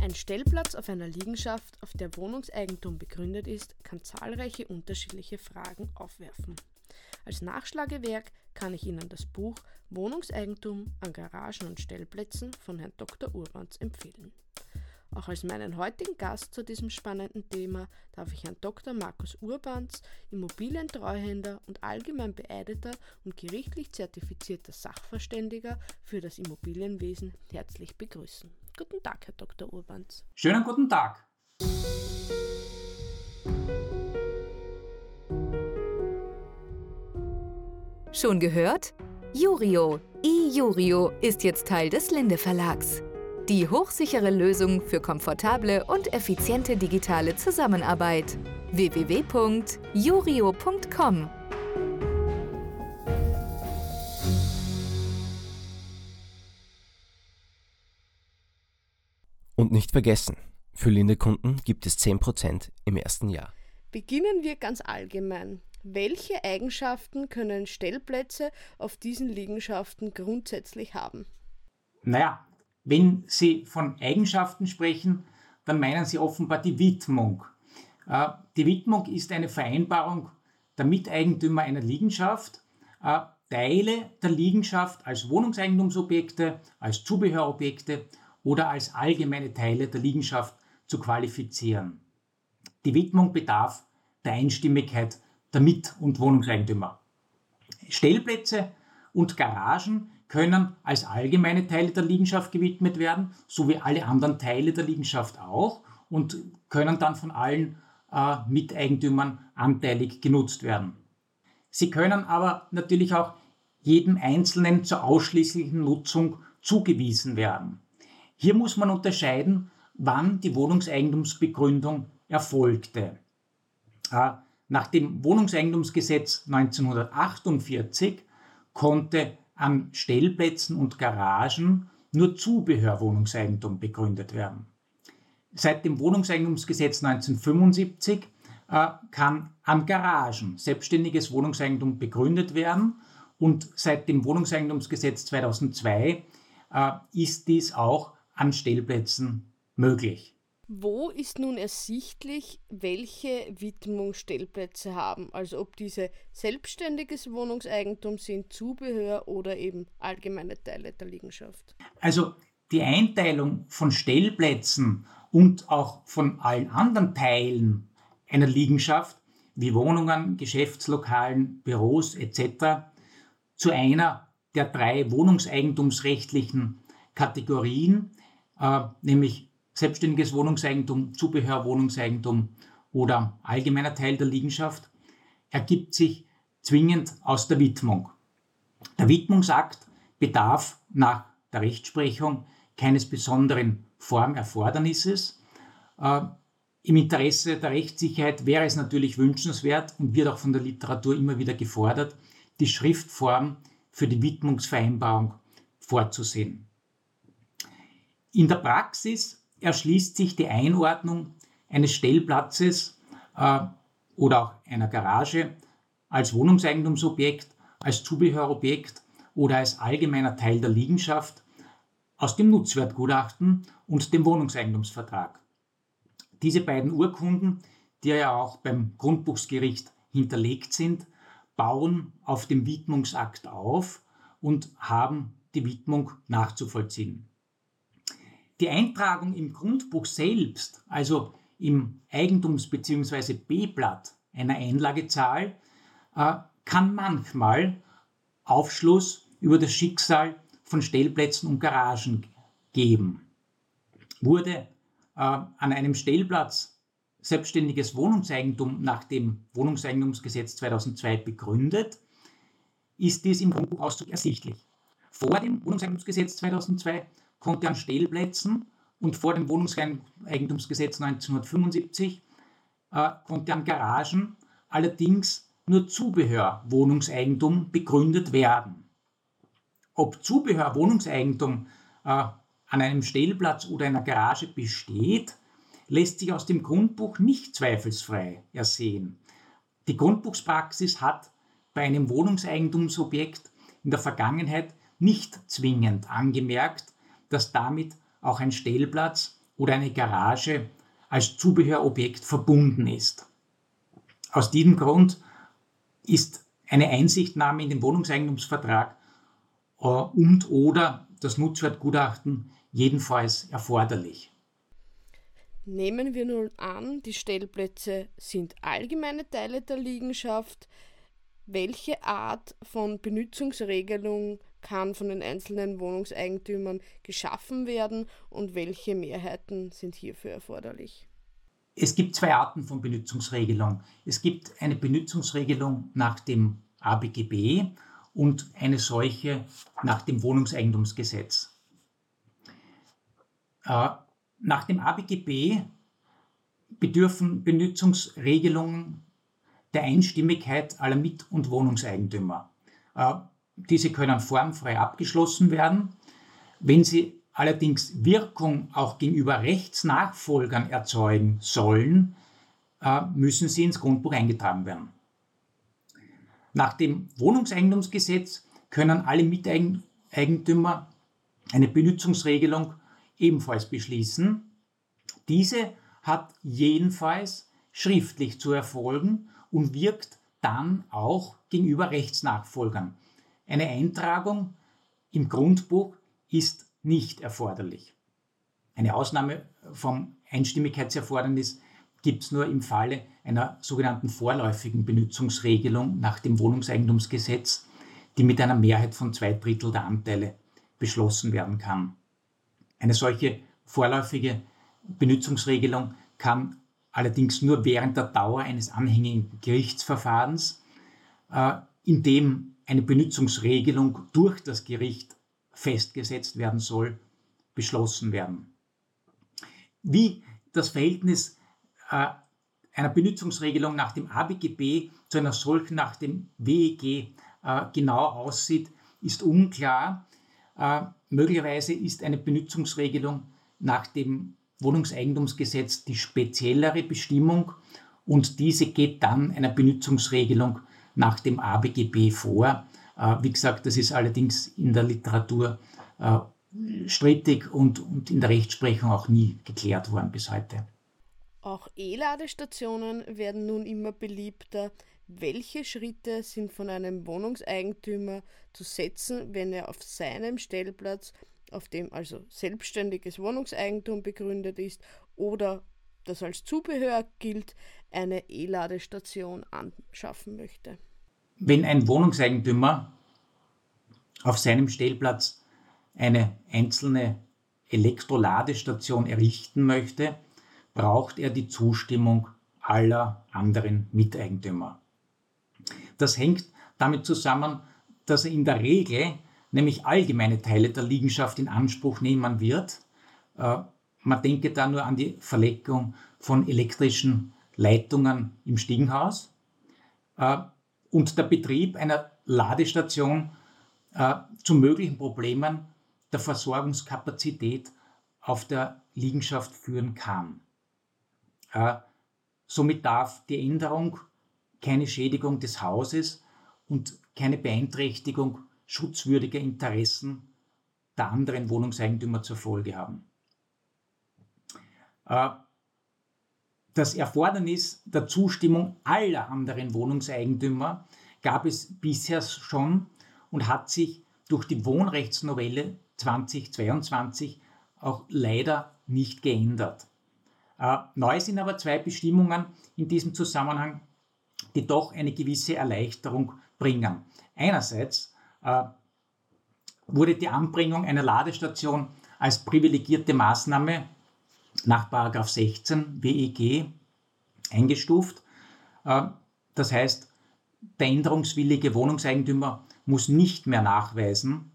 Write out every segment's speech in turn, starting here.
Ein Stellplatz auf einer Liegenschaft, auf der Wohnungseigentum begründet ist, kann zahlreiche unterschiedliche Fragen aufwerfen. Als Nachschlagewerk kann ich Ihnen das Buch Wohnungseigentum an Garagen und Stellplätzen von Herrn Dr. Urbans empfehlen. Auch als meinen heutigen Gast zu diesem spannenden Thema darf ich Herrn Dr. Markus Urbans, Immobilientreuhänder und allgemein beeideter und gerichtlich zertifizierter Sachverständiger für das Immobilienwesen, herzlich begrüßen. Guten Tag, Herr Dr. Urbans. Schönen guten Tag. Schon gehört? Jurio, iJurio ist jetzt Teil des Linde Verlags. Die hochsichere Lösung für komfortable und effiziente digitale Zusammenarbeit. www.jurio.com Und nicht vergessen, für Linde-Kunden gibt es 10% im ersten Jahr. Beginnen wir ganz allgemein. Welche Eigenschaften können Stellplätze auf diesen Liegenschaften grundsätzlich haben? Naja, wenn Sie von Eigenschaften sprechen, dann meinen Sie offenbar die Widmung. Äh, die Widmung ist eine Vereinbarung der Miteigentümer einer Liegenschaft, äh, Teile der Liegenschaft als Wohnungseigentumsobjekte, als Zubehörobjekte oder als allgemeine Teile der Liegenschaft zu qualifizieren. Die Widmung bedarf der Einstimmigkeit der Mit- und Wohnungseigentümer. Stellplätze und Garagen können als allgemeine Teile der Liegenschaft gewidmet werden, so wie alle anderen Teile der Liegenschaft auch und können dann von allen äh, Miteigentümern anteilig genutzt werden. Sie können aber natürlich auch jedem Einzelnen zur ausschließlichen Nutzung zugewiesen werden. Hier muss man unterscheiden, wann die Wohnungseigentumsbegründung erfolgte. Nach dem Wohnungseigentumsgesetz 1948 konnte an Stellplätzen und Garagen nur Zubehörwohnungseigentum begründet werden. Seit dem Wohnungseigentumsgesetz 1975 äh, kann an Garagen selbstständiges Wohnungseigentum begründet werden und seit dem Wohnungseigentumsgesetz 2002 äh, ist dies auch an Stellplätzen möglich. Wo ist nun ersichtlich, welche Widmungsstellplätze haben? Also ob diese selbstständiges Wohnungseigentum sind, Zubehör oder eben allgemeine Teile der Liegenschaft? Also die Einteilung von Stellplätzen und auch von allen anderen Teilen einer Liegenschaft, wie Wohnungen, Geschäftslokalen, Büros etc., zu einer der drei wohnungseigentumsrechtlichen Kategorien, äh, nämlich selbstständiges Wohnungseigentum, Zubehör, Wohnungseigentum oder allgemeiner Teil der Liegenschaft, ergibt sich zwingend aus der Widmung. Der Widmungsakt bedarf nach der Rechtsprechung keines besonderen Formerfordernisses. Äh, Im Interesse der Rechtssicherheit wäre es natürlich wünschenswert und wird auch von der Literatur immer wieder gefordert, die Schriftform für die Widmungsvereinbarung vorzusehen. In der Praxis erschließt sich die Einordnung eines Stellplatzes äh, oder auch einer Garage als Wohnungseigentumsobjekt, als Zubehörobjekt oder als allgemeiner Teil der Liegenschaft aus dem Nutzwertgutachten und dem Wohnungseigentumsvertrag. Diese beiden Urkunden, die ja auch beim Grundbuchsgericht hinterlegt sind, bauen auf dem Widmungsakt auf und haben die Widmung nachzuvollziehen. Die Eintragung im Grundbuch selbst, also im Eigentums- bzw. B-Blatt einer Einlagezahl, äh, kann manchmal Aufschluss über das Schicksal von Stellplätzen und Garagen geben. Wurde äh, an einem Stellplatz selbstständiges Wohnungseigentum nach dem Wohnungseigentumsgesetz 2002 begründet, ist dies im Grundbuchauszug ersichtlich. Vor dem Wohnungseigentumsgesetz 2002 konnte an Stellplätzen und vor dem Wohnungseigentumsgesetz 1975 äh, konnte an Garagen allerdings nur Zubehörwohnungseigentum begründet werden. Ob Zubehörwohnungseigentum äh, an einem Stellplatz oder einer Garage besteht, lässt sich aus dem Grundbuch nicht zweifelsfrei ersehen. Die Grundbuchspraxis hat bei einem Wohnungseigentumsobjekt in der Vergangenheit nicht zwingend angemerkt, dass damit auch ein Stellplatz oder eine Garage als Zubehörobjekt verbunden ist. Aus diesem Grund ist eine Einsichtnahme in den Wohnungseigentumsvertrag äh, und oder das Nutzwertgutachten jedenfalls erforderlich. Nehmen wir nun an, die Stellplätze sind allgemeine Teile der Liegenschaft. Welche Art von Benutzungsregelung kann von den einzelnen Wohnungseigentümern geschaffen werden und welche Mehrheiten sind hierfür erforderlich? Es gibt zwei Arten von Benutzungsregelung. Es gibt eine Benutzungsregelung nach dem ABGB und eine solche nach dem Wohnungseigentumsgesetz. Äh, nach dem ABGB bedürfen Benutzungsregelungen der Einstimmigkeit aller Mit- und Wohnungseigentümer. Diese können formfrei abgeschlossen werden. Wenn sie allerdings Wirkung auch gegenüber Rechtsnachfolgern erzeugen sollen, äh, müssen sie ins Grundbuch eingetragen werden. Nach dem Wohnungseigentumsgesetz können alle Miteigentümer eine Benutzungsregelung ebenfalls beschließen. Diese hat jedenfalls schriftlich zu erfolgen und wirkt dann auch gegenüber Rechtsnachfolgern. Eine Eintragung im Grundbuch ist nicht erforderlich. Eine Ausnahme vom Einstimmigkeitserfordernis gibt es nur im Falle einer sogenannten vorläufigen Benutzungsregelung nach dem Wohnungseigentumsgesetz, die mit einer Mehrheit von zwei Drittel der Anteile beschlossen werden kann. Eine solche vorläufige Benutzungsregelung kann allerdings nur während der Dauer eines anhängigen Gerichtsverfahrens, äh, in dem eine Benutzungsregelung durch das Gericht festgesetzt werden soll, beschlossen werden. Wie das Verhältnis äh, einer Benutzungsregelung nach dem ABGB zu einer solchen nach dem WEG äh, genau aussieht, ist unklar. Äh, möglicherweise ist eine Benutzungsregelung nach dem Wohnungseigentumsgesetz die speziellere Bestimmung und diese geht dann einer Benutzungsregelung nach dem ABGB vor. Äh, wie gesagt, das ist allerdings in der Literatur äh, strittig und, und in der Rechtsprechung auch nie geklärt worden bis heute. Auch E-Ladestationen werden nun immer beliebter. Welche Schritte sind von einem Wohnungseigentümer zu setzen, wenn er auf seinem Stellplatz, auf dem also selbstständiges Wohnungseigentum begründet ist oder das als Zubehör gilt, eine E-Ladestation anschaffen möchte? Wenn ein Wohnungseigentümer auf seinem Stellplatz eine einzelne Elektroladestation errichten möchte, braucht er die Zustimmung aller anderen Miteigentümer. Das hängt damit zusammen, dass er in der Regel nämlich allgemeine Teile der Liegenschaft in Anspruch nehmen wird. Äh, man denke da nur an die Verlegung von elektrischen Leitungen im Stiegenhaus. Und der Betrieb einer Ladestation äh, zu möglichen Problemen der Versorgungskapazität auf der Liegenschaft führen kann. Äh, somit darf die Änderung keine Schädigung des Hauses und keine Beeinträchtigung schutzwürdiger Interessen der anderen Wohnungseigentümer zur Folge haben. Äh, das Erfordernis der Zustimmung aller anderen Wohnungseigentümer gab es bisher schon und hat sich durch die Wohnrechtsnovelle 2022 auch leider nicht geändert. Äh, neu sind aber zwei Bestimmungen in diesem Zusammenhang, die doch eine gewisse Erleichterung bringen. Einerseits äh, wurde die Anbringung einer Ladestation als privilegierte Maßnahme nach 16 WEG eingestuft. Äh, das heißt, der änderungswillige Wohnungseigentümer muss nicht mehr nachweisen,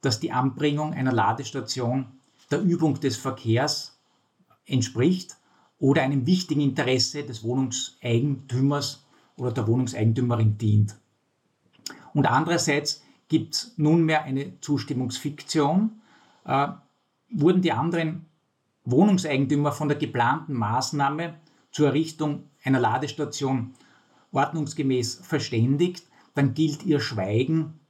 dass die Anbringung einer Ladestation der Übung des Verkehrs entspricht oder einem wichtigen Interesse des Wohnungseigentümers oder der Wohnungseigentümerin dient. Und andererseits gibt es nunmehr eine Zustimmungsfiktion. Äh, wurden die anderen Wohnungseigentümer von der geplanten Maßnahme zur Errichtung einer Ladestation ordnungsgemäß verständigt, dann gilt ihr Schweigen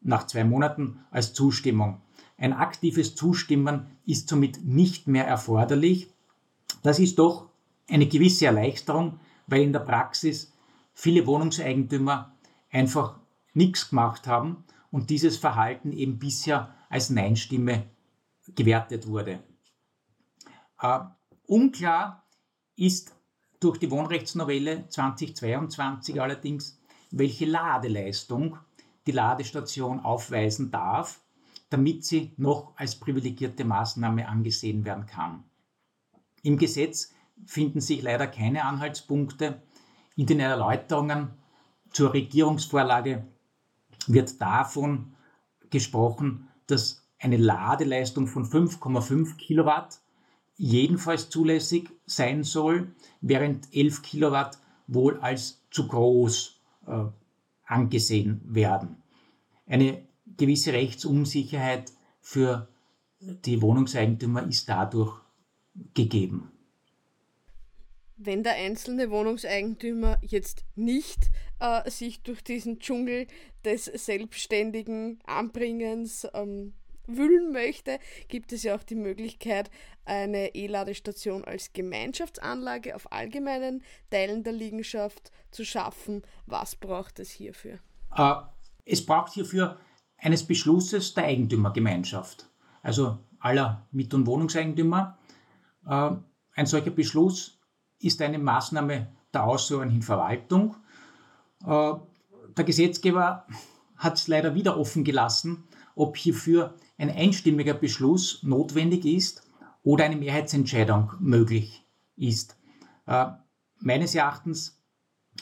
nach zwei Monaten als Zustimmung. Ein aktives Zustimmen ist somit nicht mehr erforderlich. Das ist doch eine gewisse Erleichterung, weil in der Praxis viele Wohnungseigentümer einfach nichts gemacht haben und dieses Verhalten eben bisher als Nein-Stimme gewertet wurde. Äh, unklar ist durch die Wohnrechtsnovelle 2022 allerdings, welche Ladeleistung die Ladestation aufweisen darf, damit sie noch als privilegierte Maßnahme angesehen werden kann. Im Gesetz finden sich leider keine Anhaltspunkte. In den Erläuterungen zur Regierungsvorlage wird davon gesprochen, dass eine Ladeleistung von 5,5 Kilowatt jedenfalls zulässig sein soll, während 11 Kilowatt wohl als zu groß äh, angesehen werden. Eine gewisse Rechtsunsicherheit für die Wohnungseigentümer ist dadurch gegeben. Wenn der einzelne Wohnungseigentümer jetzt nicht äh, sich durch diesen Dschungel des selbstständigen Anbringens ähm, wühlen möchte, gibt es ja auch die Möglichkeit, eine E-Ladestation als Gemeinschaftsanlage auf allgemeinen Teilen der Liegenschaft zu schaffen. Was braucht es hierfür? Äh, es braucht hierfür eines Beschlusses der Eigentümergemeinschaft, also aller Mit- und Wohnungseigentümer. Äh, ein solcher Beschluss ist eine Maßnahme der ausführenden Verwaltung. Äh, der Gesetzgeber hat es leider wieder offen gelassen, ob hierfür ein einstimmiger Beschluss notwendig ist oder eine Mehrheitsentscheidung möglich ist. Äh, meines Erachtens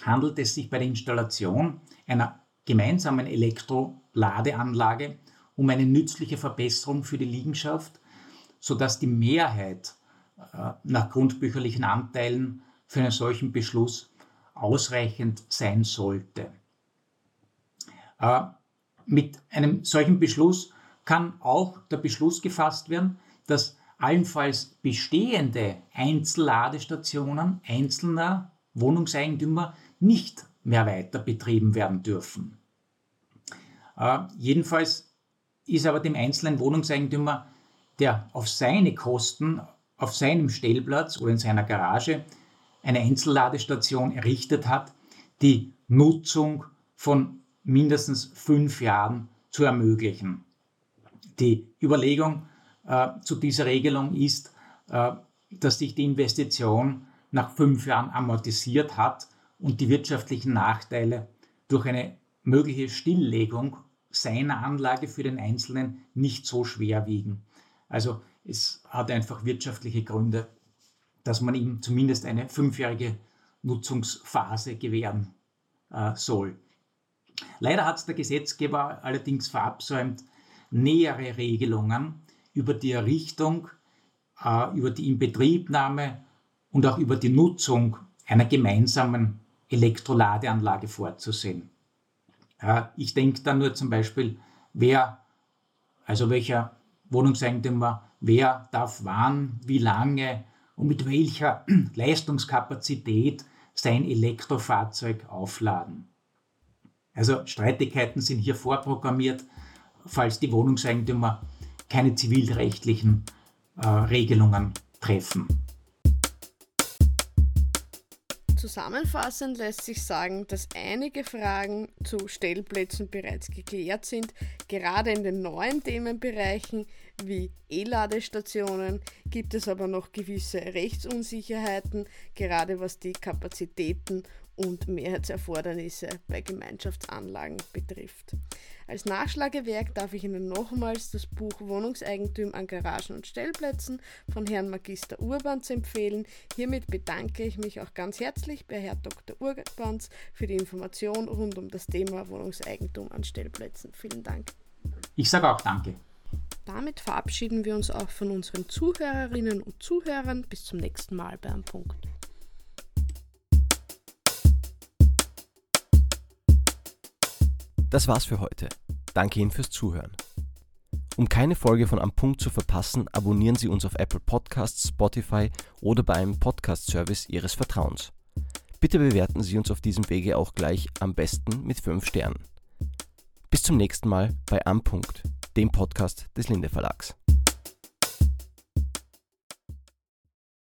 handelt es sich bei der Installation einer gemeinsamen Elektroladeanlage um eine nützliche Verbesserung für die Liegenschaft, sodass die Mehrheit äh, nach grundbücherlichen Anteilen für einen solchen Beschluss ausreichend sein sollte. Mit einem solchen Beschluss kann auch der Beschluss gefasst werden, dass allenfalls bestehende Einzelladestationen einzelner Wohnungseigentümer nicht mehr weiter betrieben werden dürfen. Äh, jedenfalls ist aber dem einzelnen Wohnungseigentümer, der auf seine Kosten auf seinem Stellplatz oder in seiner Garage eine Einzelladestation errichtet hat, die Nutzung von mindestens fünf Jahren zu ermöglichen. Die Überlegung äh, zu dieser Regelung ist, äh, dass sich die Investition nach fünf Jahren amortisiert hat und die wirtschaftlichen Nachteile durch eine mögliche Stilllegung seiner Anlage für den Einzelnen nicht so schwer wiegen. Also es hat einfach wirtschaftliche Gründe, dass man ihm zumindest eine fünfjährige Nutzungsphase gewähren äh, soll. Leider hat der Gesetzgeber allerdings verabsäumt, nähere Regelungen über die Errichtung, äh, über die Inbetriebnahme und auch über die Nutzung einer gemeinsamen Elektroladeanlage vorzusehen. Äh, ich denke da nur zum Beispiel, wer, also welcher Wohnungseigentümer, wer darf wann, wie lange und mit welcher Leistungskapazität sein Elektrofahrzeug aufladen. Also Streitigkeiten sind hier vorprogrammiert, falls die Wohnungseigentümer keine zivilrechtlichen äh, Regelungen treffen. Zusammenfassend lässt sich sagen, dass einige Fragen zu Stellplätzen bereits geklärt sind. Gerade in den neuen Themenbereichen wie E-Ladestationen gibt es aber noch gewisse Rechtsunsicherheiten, gerade was die Kapazitäten und Mehrheitserfordernisse bei Gemeinschaftsanlagen betrifft. Als Nachschlagewerk darf ich Ihnen nochmals das Buch Wohnungseigentum an Garagen und Stellplätzen von Herrn Magister Urbans empfehlen. Hiermit bedanke ich mich auch ganz herzlich bei Herrn Dr. Urbans für die Information rund um das Thema Wohnungseigentum an Stellplätzen. Vielen Dank. Ich sage auch Danke. Damit verabschieden wir uns auch von unseren Zuhörerinnen und Zuhörern. Bis zum nächsten Mal bei Am Punkt. Das war's für heute. Danke Ihnen fürs Zuhören. Um keine Folge von Am Punkt zu verpassen, abonnieren Sie uns auf Apple Podcasts, Spotify oder bei einem Podcast-Service Ihres Vertrauens. Bitte bewerten Sie uns auf diesem Wege auch gleich am besten mit 5 Sternen. Bis zum nächsten Mal bei Am Punkt. dem Podcast des Linde Verlags.